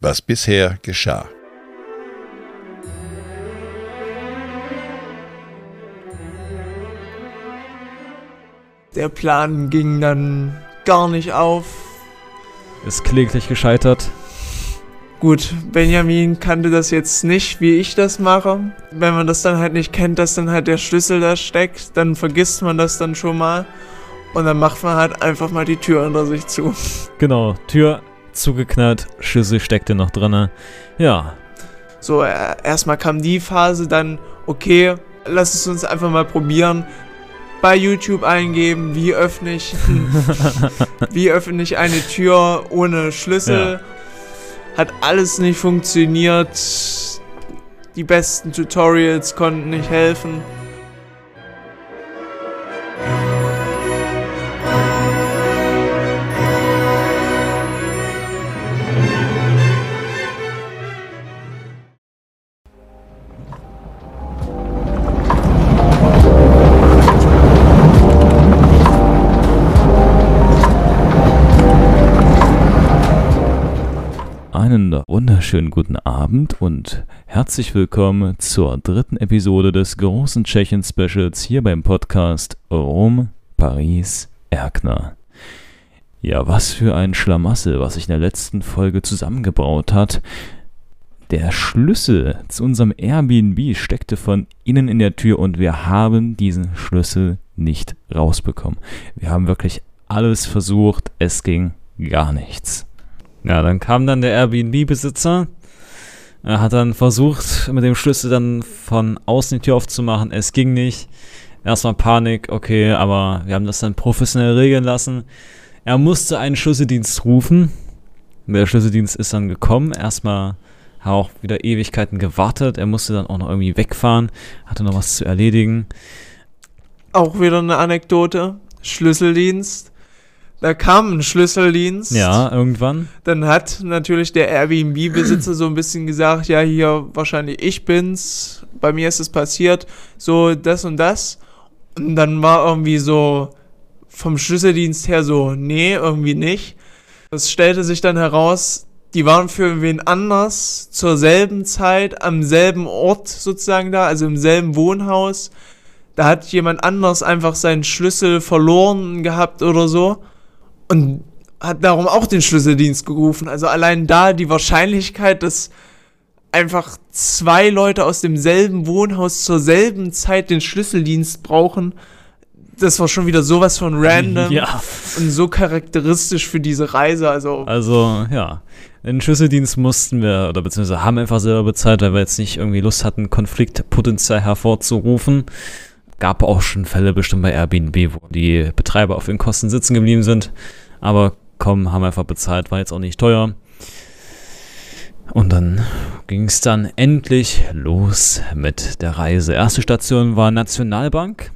was bisher geschah. Der Plan ging dann gar nicht auf. Ist kläglich gescheitert. Gut, Benjamin kannte das jetzt nicht, wie ich das mache. Wenn man das dann halt nicht kennt, dass dann halt der Schlüssel da steckt, dann vergisst man das dann schon mal. Und dann macht man halt einfach mal die Tür unter sich zu. Genau, Tür zugeknallt, Schlüssel steckte noch drinne. Ja, So, äh, erstmal kam die Phase, dann, okay, lass es uns einfach mal probieren. Bei YouTube eingeben, wie öffne ich, wie öffne ich eine Tür ohne Schlüssel. Hat alles nicht funktioniert. Die besten Tutorials konnten nicht helfen. Wunderschönen guten Abend und herzlich willkommen zur dritten Episode des großen Tschechien-Specials hier beim Podcast Rom, Paris, Erkner. Ja, was für ein Schlamassel, was sich in der letzten Folge zusammengebraut hat. Der Schlüssel zu unserem Airbnb steckte von innen in der Tür und wir haben diesen Schlüssel nicht rausbekommen. Wir haben wirklich alles versucht, es ging gar nichts. Ja, dann kam dann der Airbnb-Besitzer. Er hat dann versucht, mit dem Schlüssel dann von außen die Tür aufzumachen. Es ging nicht. Erstmal Panik, okay, aber wir haben das dann professionell regeln lassen. Er musste einen Schlüsseldienst rufen. Der Schlüsseldienst ist dann gekommen. Erstmal hat auch wieder Ewigkeiten gewartet. Er musste dann auch noch irgendwie wegfahren. Hatte noch was zu erledigen. Auch wieder eine Anekdote. Schlüsseldienst. Da kam ein Schlüsseldienst. Ja, irgendwann. Dann hat natürlich der Airbnb-Besitzer so ein bisschen gesagt, ja, hier wahrscheinlich ich bin's, bei mir ist es passiert, so das und das. Und dann war irgendwie so vom Schlüsseldienst her so, nee, irgendwie nicht. Das stellte sich dann heraus, die waren für wen anders zur selben Zeit am selben Ort sozusagen da, also im selben Wohnhaus. Da hat jemand anders einfach seinen Schlüssel verloren gehabt oder so und hat darum auch den Schlüsseldienst gerufen. Also allein da die Wahrscheinlichkeit, dass einfach zwei Leute aus demselben Wohnhaus zur selben Zeit den Schlüsseldienst brauchen, das war schon wieder sowas von random Ja. und so charakteristisch für diese Reise. Also, Also, ja. Den Schlüsseldienst mussten wir, oder beziehungsweise haben einfach selber bezahlt, weil wir jetzt nicht irgendwie Lust hatten, Konfliktpotenzial hervorzurufen. Gab auch schon Fälle bestimmt bei Airbnb, wo die Betreiber auf ihren Kosten sitzen geblieben sind. Aber komm, haben einfach bezahlt, war jetzt auch nicht teuer. Und dann ging es dann endlich los mit der Reise. Erste Station war Nationalbank.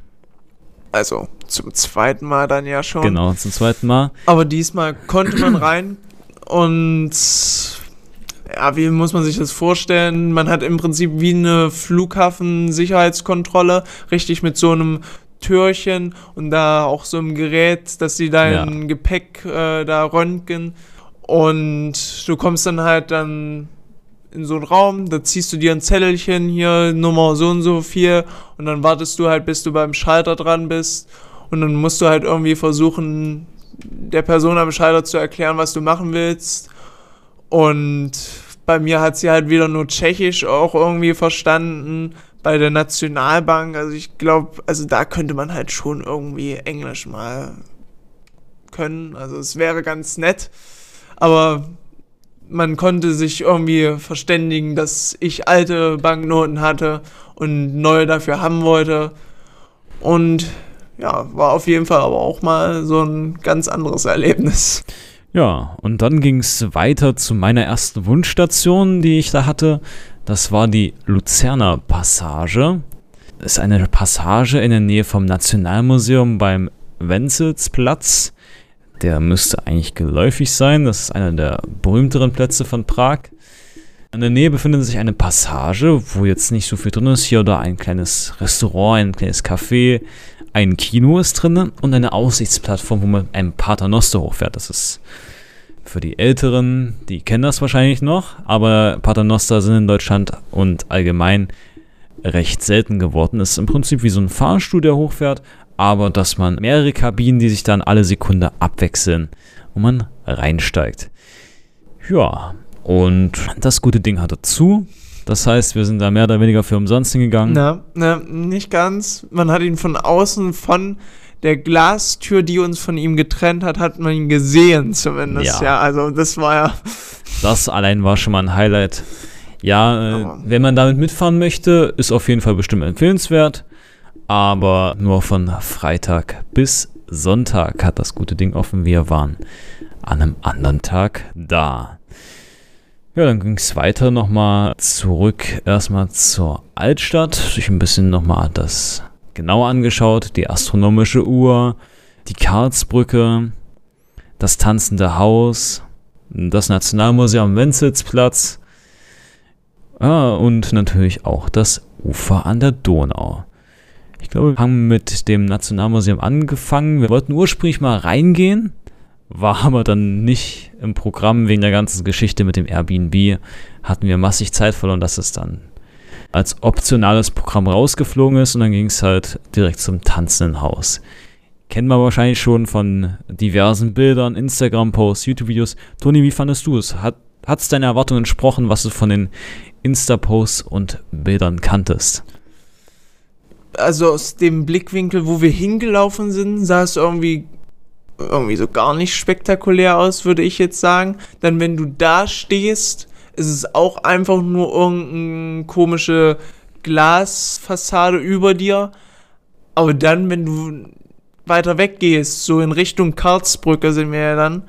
also zum zweiten Mal dann ja schon. Genau, zum zweiten Mal. Aber diesmal konnte man rein und ja, wie muss man sich das vorstellen? Man hat im Prinzip wie eine Flughafensicherheitskontrolle, richtig mit so einem Türchen und da auch so einem Gerät, dass sie dein Gepäck äh, da röntgen. Und du kommst dann halt dann in so einen Raum, da ziehst du dir ein Zettelchen hier, Nummer so und so viel, und dann wartest du halt, bis du beim Schalter dran bist. Und dann musst du halt irgendwie versuchen, der Person am Schalter zu erklären, was du machen willst. Und bei mir hat sie halt wieder nur Tschechisch auch irgendwie verstanden. Bei der Nationalbank, also ich glaube, also da könnte man halt schon irgendwie Englisch mal können. Also es wäre ganz nett. Aber man konnte sich irgendwie verständigen, dass ich alte Banknoten hatte und neue dafür haben wollte. Und ja, war auf jeden Fall aber auch mal so ein ganz anderes Erlebnis. Ja, und dann ging es weiter zu meiner ersten Wunschstation, die ich da hatte. Das war die Luzerner Passage. Das ist eine Passage in der Nähe vom Nationalmuseum beim Wenzelsplatz. Der müsste eigentlich geläufig sein. Das ist einer der berühmteren Plätze von Prag. In der Nähe befindet sich eine Passage, wo jetzt nicht so viel drin ist. Hier oder ein kleines Restaurant, ein kleines Café, ein Kino ist drin und eine Aussichtsplattform, wo man einen Paternoster hochfährt. Das ist für die Älteren, die kennen das wahrscheinlich noch, aber Paternoster sind in Deutschland und allgemein recht selten geworden. Es ist im Prinzip wie so ein Fahrstuhl, der hochfährt, aber dass man mehrere Kabinen, die sich dann alle Sekunde abwechseln und man reinsteigt. Ja, und das gute Ding hat dazu. Das heißt, wir sind da mehr oder weniger für umsonst hingegangen. Na, na, nicht ganz. Man hat ihn von außen von der Glastür, die uns von ihm getrennt hat, hat man ihn gesehen zumindest. Ja, ja also das war ja. Das allein war schon mal ein Highlight. Ja, äh, wenn man damit mitfahren möchte, ist auf jeden Fall bestimmt empfehlenswert. Aber nur von Freitag bis Sonntag hat das gute Ding offen. Wir waren an einem anderen Tag da. Ja, dann ging es weiter nochmal zurück erstmal zur Altstadt. Sich ein bisschen nochmal das genauer angeschaut. Die astronomische Uhr, die Karlsbrücke, das tanzende Haus, das Nationalmuseum Wenzelsplatz ah, und natürlich auch das Ufer an der Donau. Ich glaube, wir haben mit dem Nationalmuseum angefangen. Wir wollten ursprünglich mal reingehen, war aber dann nicht im Programm wegen der ganzen Geschichte mit dem Airbnb. Hatten wir massig Zeit verloren, dass es dann als optionales Programm rausgeflogen ist und dann ging es halt direkt zum tanzenden Haus. Kennen wir wahrscheinlich schon von diversen Bildern, Instagram-Posts, YouTube-Videos. Toni, wie fandest du es? Hat es deine Erwartungen entsprochen, was du von den Insta-Posts und Bildern kanntest? Also aus dem Blickwinkel, wo wir hingelaufen sind, sah es irgendwie irgendwie so gar nicht spektakulär aus, würde ich jetzt sagen. Denn wenn du da stehst, ist es auch einfach nur irgendeine komische Glasfassade über dir. Aber dann, wenn du weiter weggehst, so in Richtung Karlsbrücke sind wir ja dann,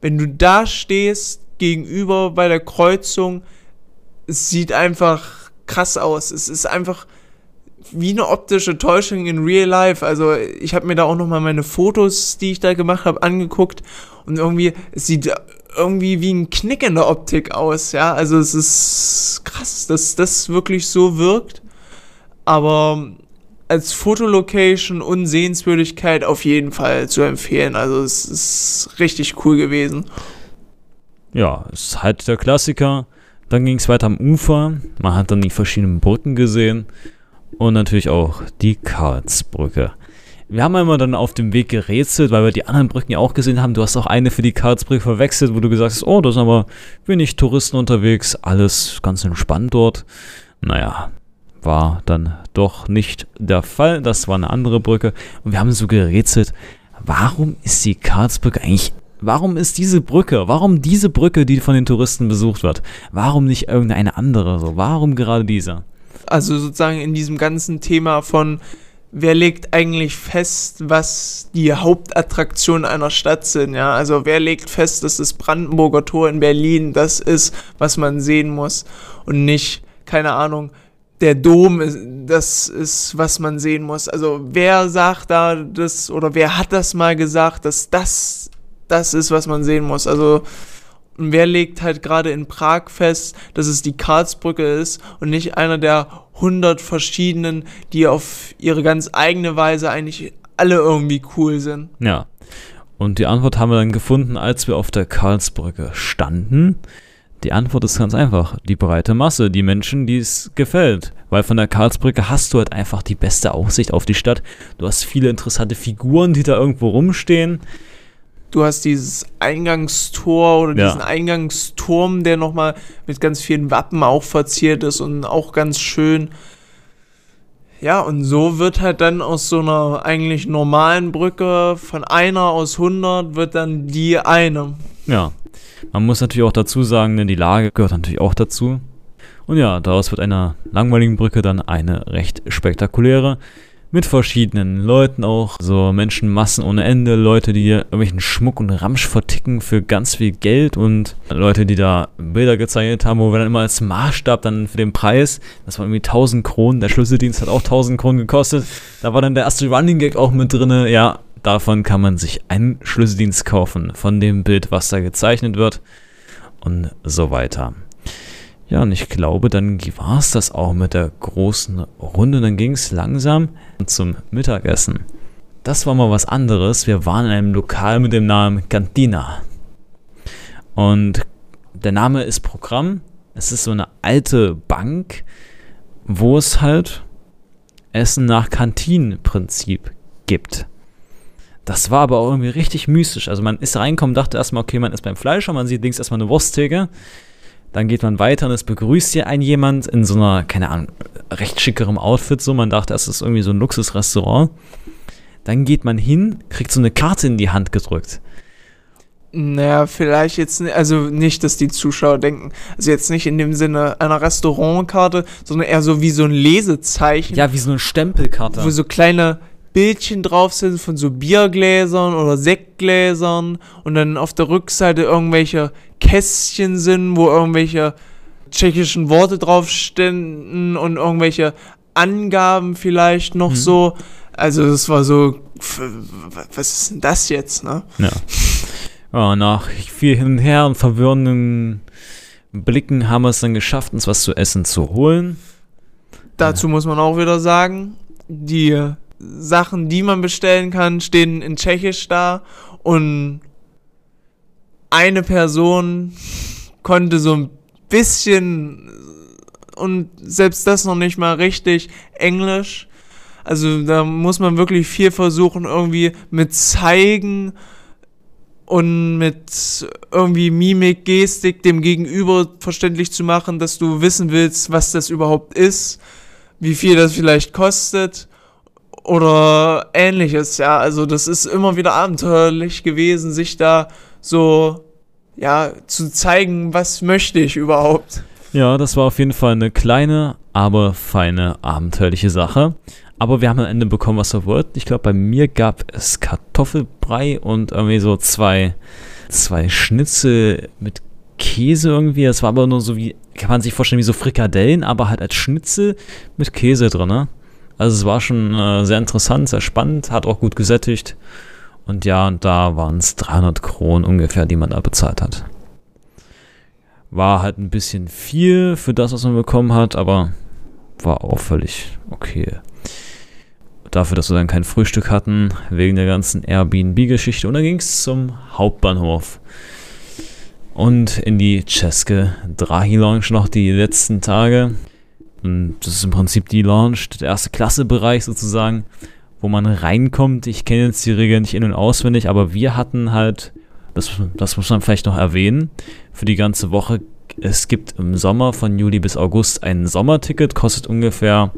wenn du da stehst, gegenüber bei der Kreuzung, es sieht einfach krass aus. Es ist einfach wie eine optische Täuschung in Real Life. Also ich habe mir da auch noch mal meine Fotos, die ich da gemacht habe, angeguckt und irgendwie es sieht irgendwie wie ein Knick in der Optik aus. Ja, also es ist krass, dass das wirklich so wirkt. Aber als Fotolocation und Sehenswürdigkeit auf jeden Fall zu empfehlen. Also es ist richtig cool gewesen. Ja, es ist halt der Klassiker. Dann ging es weiter am Ufer. Man hat dann die verschiedenen Brücken gesehen und natürlich auch die Karlsbrücke. Wir haben einmal dann auf dem Weg gerätselt, weil wir die anderen Brücken ja auch gesehen haben. Du hast auch eine für die Karlsbrücke verwechselt, wo du gesagt hast, oh, da sind aber wenig Touristen unterwegs, alles ganz entspannt dort. Naja, war dann doch nicht der Fall. Das war eine andere Brücke. Und wir haben so gerätselt, warum ist die Karlsbrücke eigentlich Warum ist diese Brücke, warum diese Brücke, die von den Touristen besucht wird? Warum nicht irgendeine andere so? Warum gerade diese? Also sozusagen in diesem ganzen Thema von wer legt eigentlich fest, was die Hauptattraktionen einer Stadt sind, ja? Also wer legt fest, dass das Brandenburger Tor in Berlin das ist, was man sehen muss und nicht, keine Ahnung, der Dom, das ist, was man sehen muss. Also wer sagt da das oder wer hat das mal gesagt, dass das das ist, was man sehen muss? Also und wer legt halt gerade in Prag fest, dass es die Karlsbrücke ist und nicht einer der hundert verschiedenen, die auf ihre ganz eigene Weise eigentlich alle irgendwie cool sind? Ja. Und die Antwort haben wir dann gefunden, als wir auf der Karlsbrücke standen. Die Antwort ist ganz einfach. Die breite Masse, die Menschen, die es gefällt. Weil von der Karlsbrücke hast du halt einfach die beste Aussicht auf die Stadt. Du hast viele interessante Figuren, die da irgendwo rumstehen du hast dieses Eingangstor oder diesen ja. Eingangsturm, der nochmal mit ganz vielen Wappen auch verziert ist und auch ganz schön. Ja, und so wird halt dann aus so einer eigentlich normalen Brücke von einer aus 100 wird dann die eine. Ja, man muss natürlich auch dazu sagen, denn die Lage gehört natürlich auch dazu. Und ja, daraus wird einer langweiligen Brücke dann eine recht spektakuläre mit verschiedenen Leuten auch, so Menschenmassen ohne Ende, Leute, die irgendwelchen Schmuck und Ramsch verticken für ganz viel Geld. Und Leute, die da Bilder gezeichnet haben, wo wir dann immer als Maßstab dann für den Preis, das war irgendwie 1000 Kronen, der Schlüsseldienst hat auch 1000 Kronen gekostet, da war dann der erste Running Gag auch mit drin, ja, davon kann man sich einen Schlüsseldienst kaufen, von dem Bild, was da gezeichnet wird. Und so weiter. Ja, und ich glaube, dann war es das auch mit der großen Runde. Dann ging es langsam zum Mittagessen. Das war mal was anderes. Wir waren in einem Lokal mit dem Namen Cantina. Und der Name ist Programm. Es ist so eine alte Bank, wo es halt Essen nach Kantinenprinzip gibt. Das war aber auch irgendwie richtig mystisch. Also man ist reinkommen, dachte erstmal, okay, man ist beim Fleischer, man sieht links erstmal eine Wursttheke. Dann geht man weiter und es begrüßt hier ein jemand in so einer, keine Ahnung, recht schickerem Outfit. So, man dachte, es ist irgendwie so ein Luxusrestaurant. Dann geht man hin, kriegt so eine Karte in die Hand gedrückt. Naja, vielleicht jetzt, also nicht, dass die Zuschauer denken, also jetzt nicht in dem Sinne einer Restaurantkarte, sondern eher so wie so ein Lesezeichen. Ja, wie so eine Stempelkarte. Wo so kleine Bildchen drauf sind von so Biergläsern oder Sektgläsern und dann auf der Rückseite irgendwelche Kästchen sind, wo irgendwelche tschechischen Worte drauf ständen und irgendwelche Angaben vielleicht noch mhm. so. Also das war so, was ist denn das jetzt, ne? Ja. ja nach viel hin und her und verwirrenden Blicken haben wir es dann geschafft, uns was zu essen zu holen. Dazu ja. muss man auch wieder sagen, die Sachen, die man bestellen kann, stehen in Tschechisch da und eine Person konnte so ein bisschen und selbst das noch nicht mal richtig Englisch. Also da muss man wirklich viel versuchen, irgendwie mit Zeigen und mit irgendwie Mimik, Gestik dem Gegenüber verständlich zu machen, dass du wissen willst, was das überhaupt ist, wie viel das vielleicht kostet oder ähnliches, ja. Also das ist immer wieder abenteuerlich gewesen, sich da so, ja, zu zeigen, was möchte ich überhaupt. Ja, das war auf jeden Fall eine kleine, aber feine, abenteuerliche Sache. Aber wir haben am Ende bekommen, was wir wollten. Ich glaube, bei mir gab es Kartoffelbrei und irgendwie so zwei, zwei Schnitzel mit Käse irgendwie. Das war aber nur so wie, kann man sich vorstellen, wie so Frikadellen, aber halt als Schnitzel mit Käse drin. Ne? Also es war schon äh, sehr interessant, sehr spannend, hat auch gut gesättigt. Und ja, und da waren es 300 Kronen ungefähr, die man da bezahlt hat. War halt ein bisschen viel für das, was man bekommen hat, aber war auch völlig okay. Dafür, dass wir dann kein Frühstück hatten, wegen der ganzen Airbnb-Geschichte. Und dann ging es zum Hauptbahnhof. Und in die Ceske Drahi Lounge noch die letzten Tage. Und das ist im Prinzip die Lounge, der erste Klasse-Bereich sozusagen, wo man reinkommt. Ich kenne jetzt die Regeln nicht in- und auswendig, aber wir hatten halt, das, das muss man vielleicht noch erwähnen, für die ganze Woche. Es gibt im Sommer von Juli bis August ein Sommerticket, kostet ungefähr,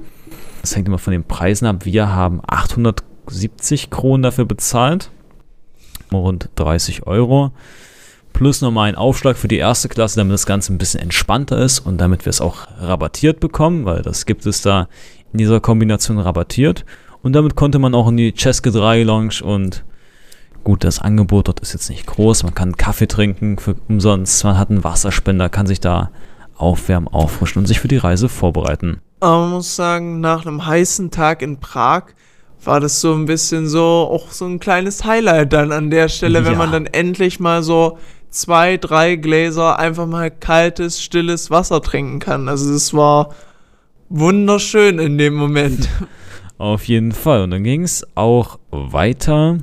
das hängt immer von den Preisen ab. Wir haben 870 Kronen dafür bezahlt, rund 30 Euro plus nochmal einen Aufschlag für die erste Klasse, damit das Ganze ein bisschen entspannter ist und damit wir es auch rabattiert bekommen, weil das gibt es da in dieser Kombination rabattiert. Und damit konnte man auch in die Ceske 3 Lounge und gut, das Angebot dort ist jetzt nicht groß. Man kann Kaffee trinken für umsonst, man hat einen Wasserspender, kann sich da aufwärmen, auffrischen und sich für die Reise vorbereiten. Aber man muss sagen, nach einem heißen Tag in Prag war das so ein bisschen so auch so ein kleines Highlight dann an der Stelle, ja. wenn man dann endlich mal so zwei, drei Gläser einfach mal kaltes, stilles Wasser trinken kann. Also es war wunderschön in dem Moment. Auf jeden Fall. Und dann ging es auch weiter.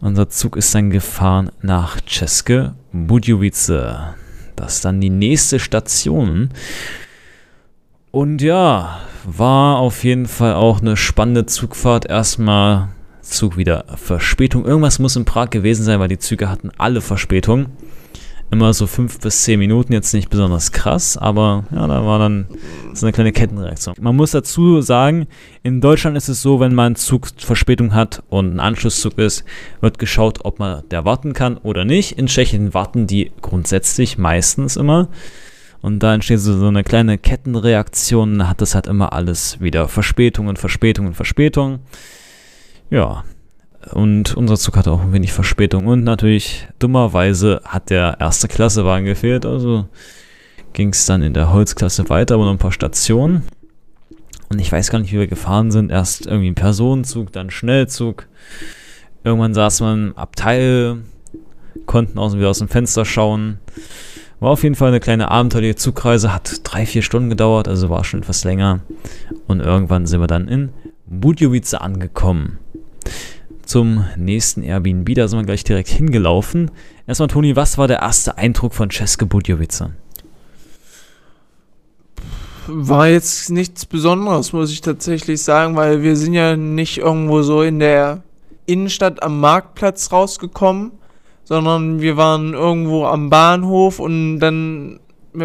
Unser Zug ist dann gefahren nach Ceske Budjovice. Das ist dann die nächste Station. Und ja, war auf jeden Fall auch eine spannende Zugfahrt. Erstmal Zug wieder Verspätung. Irgendwas muss in Prag gewesen sein, weil die Züge hatten alle Verspätung. Immer so fünf bis zehn Minuten, jetzt nicht besonders krass, aber ja, da war dann so eine kleine Kettenreaktion. Man muss dazu sagen, in Deutschland ist es so, wenn man Zug Verspätung hat und ein Anschlusszug ist, wird geschaut, ob man der warten kann oder nicht. In Tschechien warten die grundsätzlich meistens immer. Und da entsteht so, eine kleine Kettenreaktion, hat das halt immer alles wieder Verspätung und Verspätung und Verspätung. Ja, und unser Zug hatte auch ein wenig Verspätung. Und natürlich, dummerweise hat der erste Klassewagen gefehlt. Also ging es dann in der Holzklasse weiter, aber noch ein paar Stationen. Und ich weiß gar nicht, wie wir gefahren sind. Erst irgendwie ein Personenzug, dann Schnellzug. Irgendwann saß man im Abteil, konnten außen wieder aus dem Fenster schauen. War auf jeden Fall eine kleine abenteuerliche Zugreise, hat drei, vier Stunden gedauert, also war schon etwas länger. Und irgendwann sind wir dann in Budjovice angekommen. Zum nächsten Airbnb. Da sind wir gleich direkt hingelaufen. Erstmal, Toni, was war der erste Eindruck von Ceske Budjovice? War jetzt nichts Besonderes, muss ich tatsächlich sagen, weil wir sind ja nicht irgendwo so in der Innenstadt am Marktplatz rausgekommen, sondern wir waren irgendwo am Bahnhof und dann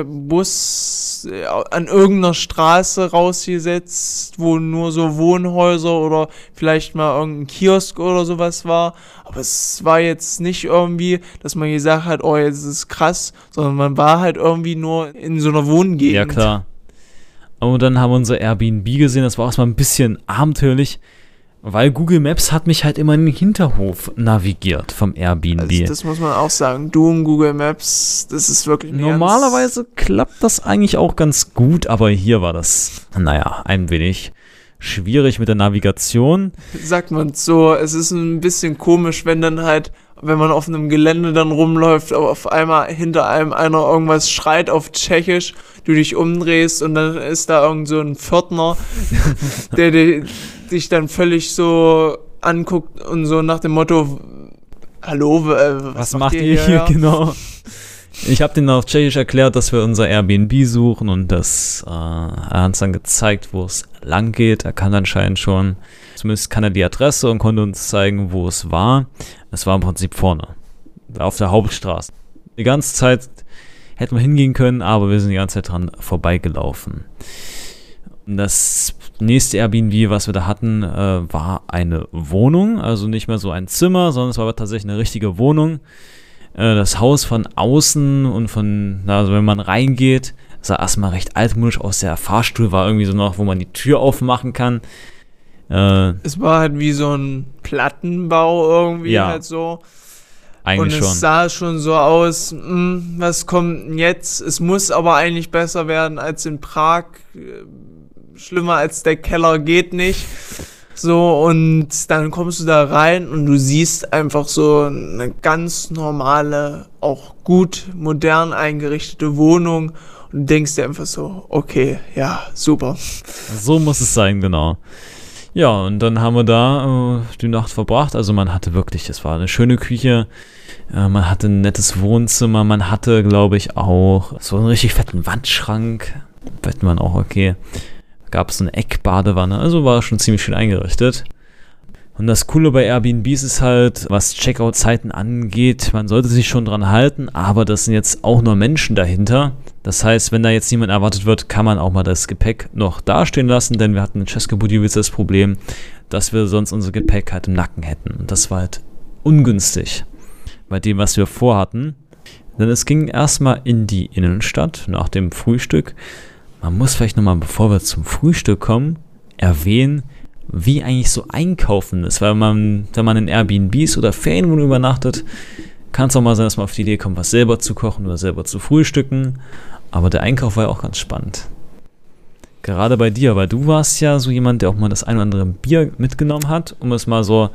Bus äh, an irgendeiner Straße rausgesetzt, wo nur so Wohnhäuser oder vielleicht mal irgendein Kiosk oder sowas war. Aber es war jetzt nicht irgendwie, dass man gesagt hat, oh, jetzt ist es krass, sondern man war halt irgendwie nur in so einer Wohngegend. Ja, klar. Und dann haben wir unser Airbnb gesehen, das war auch mal ein bisschen abenteuerlich. Weil Google Maps hat mich halt immer in den Hinterhof navigiert vom Airbnb. Also das muss man auch sagen. Du und Google Maps, das ist wirklich Normalerweise klappt das eigentlich auch ganz gut, aber hier war das, naja, ein wenig schwierig mit der Navigation. Sagt man so, es ist ein bisschen komisch, wenn dann halt, wenn man auf einem Gelände dann rumläuft, aber auf einmal hinter einem einer irgendwas schreit auf Tschechisch, du dich umdrehst und dann ist da irgend so ein Pförtner, der, der dich dann völlig so anguckt und so nach dem Motto, hallo, äh, was, was, macht, ihr hier? hier? Genau. Ich habe denen auf Tschechisch erklärt, dass wir unser Airbnb suchen und das, äh, er hat uns dann gezeigt, wo es lang geht. Er kann anscheinend schon, zumindest kann er die Adresse und konnte uns zeigen, wo es war. Es war im Prinzip vorne, auf der Hauptstraße. Die ganze Zeit hätten wir hingehen können, aber wir sind die ganze Zeit dran vorbeigelaufen. Das nächste Airbnb, was wir da hatten, äh, war eine Wohnung, also nicht mehr so ein Zimmer, sondern es war tatsächlich eine richtige Wohnung. Äh, das Haus von außen und von, also wenn man reingeht, sah erstmal recht altmodisch aus. Der Fahrstuhl war irgendwie so noch, wo man die Tür aufmachen kann. Äh, es war halt wie so ein Plattenbau irgendwie ja, halt so. Eigentlich und es schon. sah schon so aus, mh, hm, was kommt jetzt? Es muss aber eigentlich besser werden als in Prag schlimmer als der Keller geht nicht. So, und dann kommst du da rein und du siehst einfach so eine ganz normale, auch gut modern eingerichtete Wohnung und denkst dir einfach so, okay, ja, super. So muss es sein, genau. Ja, und dann haben wir da äh, die Nacht verbracht. Also man hatte wirklich, es war eine schöne Küche, äh, man hatte ein nettes Wohnzimmer, man hatte, glaube ich, auch so einen richtig fetten Wandschrank. Wetten man auch, okay gab es eine Eckbadewanne, also war schon ziemlich schön eingerichtet. Und das Coole bei Airbnbs ist halt, was Checkout-Zeiten angeht, man sollte sich schon dran halten, aber das sind jetzt auch nur Menschen dahinter. Das heißt, wenn da jetzt niemand erwartet wird, kann man auch mal das Gepäck noch dastehen lassen, denn wir hatten in Cesco Budiewicz das Problem, dass wir sonst unser Gepäck halt im Nacken hätten. Und das war halt ungünstig bei dem, was wir vorhatten. Denn es ging erstmal in die Innenstadt nach dem Frühstück man muss vielleicht nochmal, bevor wir zum Frühstück kommen, erwähnen, wie eigentlich so einkaufen ist. Weil man, wenn man in Airbnbs oder Ferienwohnungen übernachtet, kann es auch mal sein, dass man auf die Idee kommt, was selber zu kochen oder selber zu frühstücken. Aber der Einkauf war ja auch ganz spannend. Gerade bei dir, weil du warst ja so jemand, der auch mal das ein oder andere Bier mitgenommen hat, um es mal so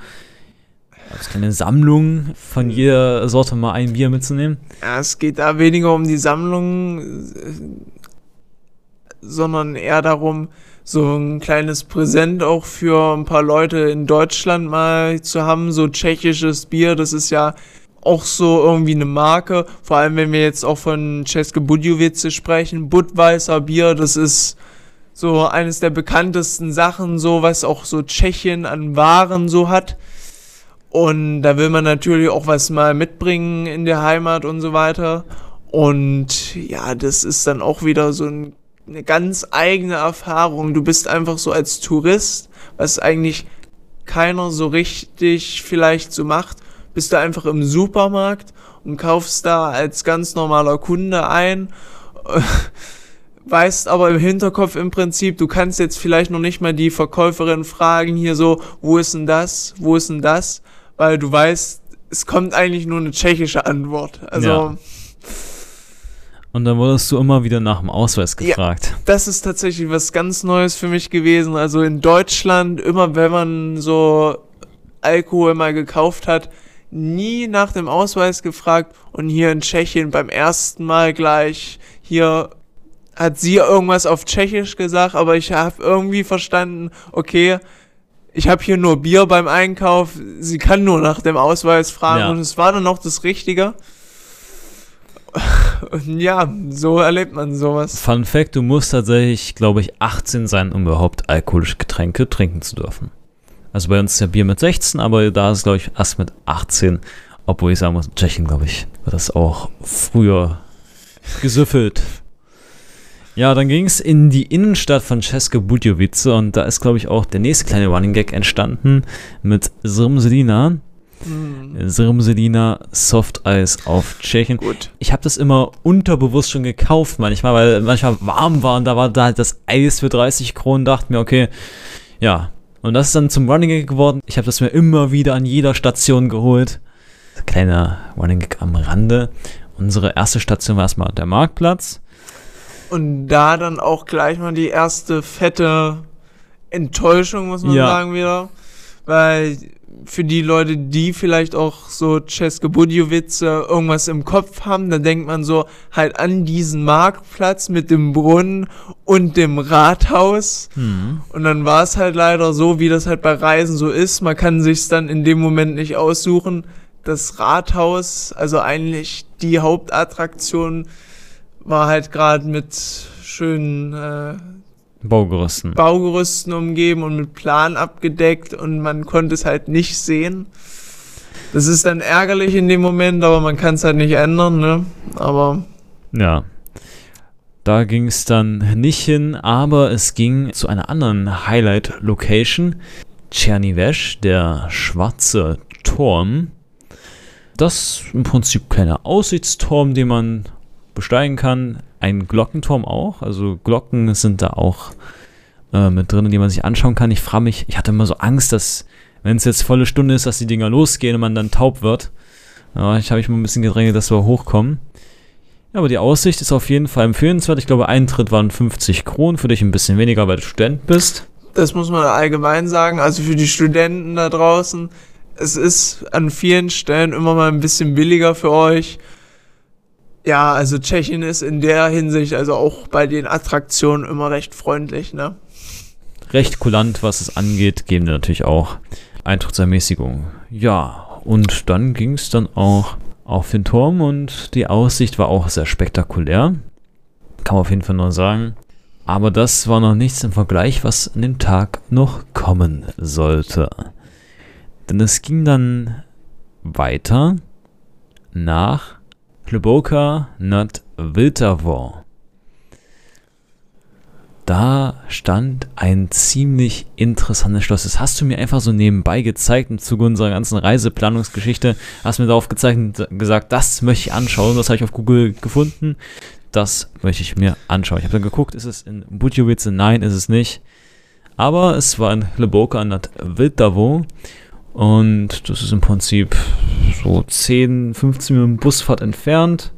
als kleine Sammlung von jeder Sorte mal ein Bier mitzunehmen. Ja, es geht da weniger um die Sammlung sondern eher darum, so ein kleines Präsent auch für ein paar Leute in Deutschland mal zu haben. So tschechisches Bier, das ist ja auch so irgendwie eine Marke. Vor allem, wenn wir jetzt auch von České Budějovice sprechen. Budweiser Bier, das ist so eines der bekanntesten Sachen, so was auch so Tschechien an Waren so hat. Und da will man natürlich auch was mal mitbringen in der Heimat und so weiter. Und ja, das ist dann auch wieder so ein eine ganz eigene Erfahrung. Du bist einfach so als Tourist, was eigentlich keiner so richtig vielleicht so macht, bist du einfach im Supermarkt und kaufst da als ganz normaler Kunde ein, weißt aber im Hinterkopf im Prinzip, du kannst jetzt vielleicht noch nicht mal die Verkäuferin fragen hier so, wo ist denn das, wo ist denn das, weil du weißt, es kommt eigentlich nur eine tschechische Antwort. Also ja. Und dann wurdest du immer wieder nach dem Ausweis gefragt. Ja, das ist tatsächlich was ganz Neues für mich gewesen. Also in Deutschland, immer wenn man so Alkohol mal gekauft hat, nie nach dem Ausweis gefragt. Und hier in Tschechien beim ersten Mal gleich, hier hat sie irgendwas auf Tschechisch gesagt, aber ich habe irgendwie verstanden, okay, ich habe hier nur Bier beim Einkauf, sie kann nur nach dem Ausweis fragen Ja. und es war dann auch das Richtige. Ja, so erlebt man sowas. Fun Fact: Du musst tatsächlich, glaube ich, 18 sein, um überhaupt alkoholische Getränke trinken zu dürfen. Also bei uns ist ja Bier mit 16, aber da ist es, glaube ich, erst mit 18. Obwohl ich sagen muss, in Tschechien, glaube ich, wird das auch früher gesüffelt. Ja, dann ging es in die Innenstadt von České Budějovice und da ist, glaube ich, auch der nächste kleine Running Gag entstanden mit Zrmselina. Hm, Zrmselina Soft Eis auf Tschechien. gut. Ich habe das immer unterbewusst schon gekauft manchmal, weil manchmal warm war und da war da halt das Eis für 30 Kronen, dachte mir, okay, ja. Und das ist dann zum Running Gag geworden. Ich habe das mir immer wieder an jeder Station geholt. Kleiner Running Gag am Rande. Unsere erste Station war erstmal der Marktplatz. Und da dann auch gleich mal die erste fette Enttäuschung, muss man Ja. sagen, wieder. Weil für die Leute, die vielleicht auch so České Budějovice irgendwas im Kopf haben, da denkt man so halt an diesen Marktplatz mit dem Brunnen und dem Rathaus. Hm. Und dann war es halt leider so, wie das halt bei Reisen so ist. Man kann sich's dann in dem Moment nicht aussuchen. Das Rathaus, also eigentlich die Hauptattraktion, war halt gerade mit schönen äh, Baugerüsten. Baugerüsten umgeben und mit Plan abgedeckt und man konnte es halt nicht sehen. Das ist dann ärgerlich in dem Moment, aber man kann es halt nicht ändern, ne? Aber Ja. Da ging es dann nicht hin, aber es ging zu einer anderen Highlight-Location. Czernivesh, der schwarze Turm. Das ist im Prinzip ein kleiner Aussichtsturm, den man besteigen kann. Ein Glockenturm auch. Also Glocken sind da auch äh, mit drin, die man sich anschauen kann. Ich frage mich, ich hatte immer so Angst, dass, wenn es jetzt volle Stunde ist, dass die Dinger losgehen und man dann taub wird. Ja, ich habe mich mal ein bisschen gedrängelt, dass wir hochkommen. Ja, aber die Aussicht ist auf jeden Fall empfehlenswert. Ich glaube, Eintritt waren 50 Kronen, für dich ein bisschen weniger, weil du Student bist. das muss man allgemein sagen. Also für die Studenten da draußen, es ist an vielen Stellen immer mal ein bisschen billiger für euch. Ja, also Tschechien ist in der Hinsicht, also auch bei den Attraktionen immer recht freundlich, ne? Recht kulant, was es angeht, geben wir natürlich auch Eintrittsermäßigung. Ja, und dann ging es dann auch auf den Turm und die Aussicht war auch sehr spektakulär. Kann man auf jeden Fall nur sagen. Aber das war noch nichts im Vergleich, was an dem Tag noch kommen sollte. Denn es ging dann weiter nach Hluboka nad Vltavou. Da stand ein ziemlich interessantes Schloss. Das hast du mir einfach so nebenbei gezeigt im Zuge unserer ganzen Reiseplanungsgeschichte. Hast mir darauf gezeigt und gesagt, das möchte ich anschauen. Das habe ich auf Google gefunden. Das möchte ich mir anschauen. Ich habe dann geguckt, ist es in Budjovice? Nein, ist es nicht. Aber es war in Hluboka nad Vltavou. Und das ist im Prinzip so 10, 15 Minuten Busfahrt entfernt.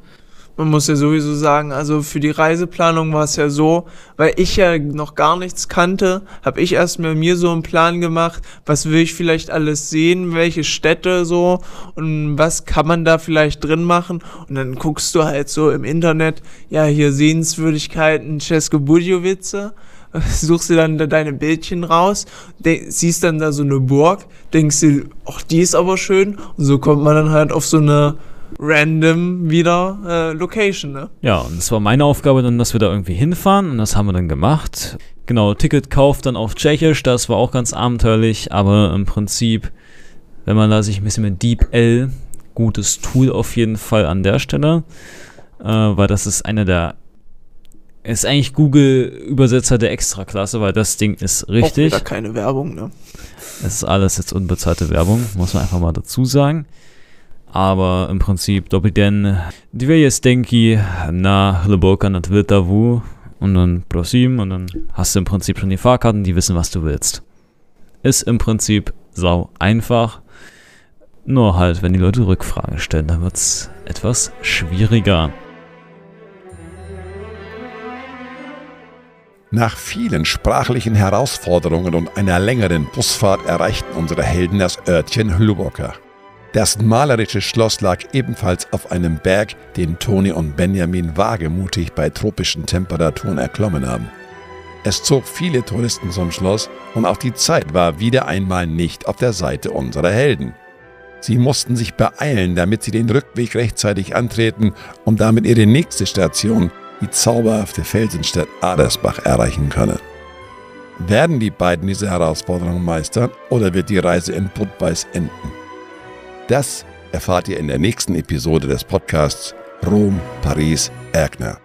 Man muss ja sowieso sagen, also für die Reiseplanung war es ja so, weil ich ja noch gar nichts kannte, habe ich erstmal mir so einen Plan gemacht, was will ich vielleicht alles sehen, welche Städte so und was kann man da vielleicht drin machen und dann guckst du halt so im Internet, ja hier Sehenswürdigkeiten České Budějovice, suchst dir dann da deine Bildchen raus, siehst dann da so eine Burg, denkst dir, ach die ist aber schön und so kommt man dann halt auf so eine random wieder äh, Location, ne? Ja, und es war meine Aufgabe dann, dass wir da irgendwie hinfahren und das haben wir dann gemacht. Genau, Ticketkauf dann auf Tschechisch, das war auch ganz abenteuerlich, aber im Prinzip, wenn man da sich ein bisschen mit Deep L, gutes Tool auf jeden Fall an der Stelle, äh, weil das ist einer der, ist eigentlich Google-Übersetzer der Extraklasse, weil das Ding ist Auch richtig. wieder keine Werbung, ne? Es ist alles jetzt unbezahlte Werbung, muss man einfach mal dazu sagen. Aber im Prinzip Doppelden dwie Jestenki na Hluboka nad Vltavou und dann Prosim und dann hast du im Prinzip schon die Fahrkarten, die wissen, was du willst. Ist im Prinzip sau einfach. Nur halt, wenn die Leute Rückfragen stellen, dann wird es etwas schwieriger. Nach vielen sprachlichen Herausforderungen und einer längeren Busfahrt erreichten unsere Helden das Örtchen Hluboka. Das malerische Schloss lag ebenfalls auf einem Berg, den Toni und Benjamin wagemutig bei tropischen Temperaturen erklommen haben. Es zog viele Touristen zum Schloss und auch die Zeit war wieder einmal nicht auf der Seite unserer Helden. Sie mussten sich beeilen, damit sie den Rückweg rechtzeitig antreten, um damit ihre nächste Station, die zauberhafte Felsenstadt Adersbach, erreichen können. Werden die beiden diese Herausforderung meistern oder wird die Reise in Budweis enden? Das erfahrt ihr in der nächsten Episode des Podcasts Rom, Paris, Erkner.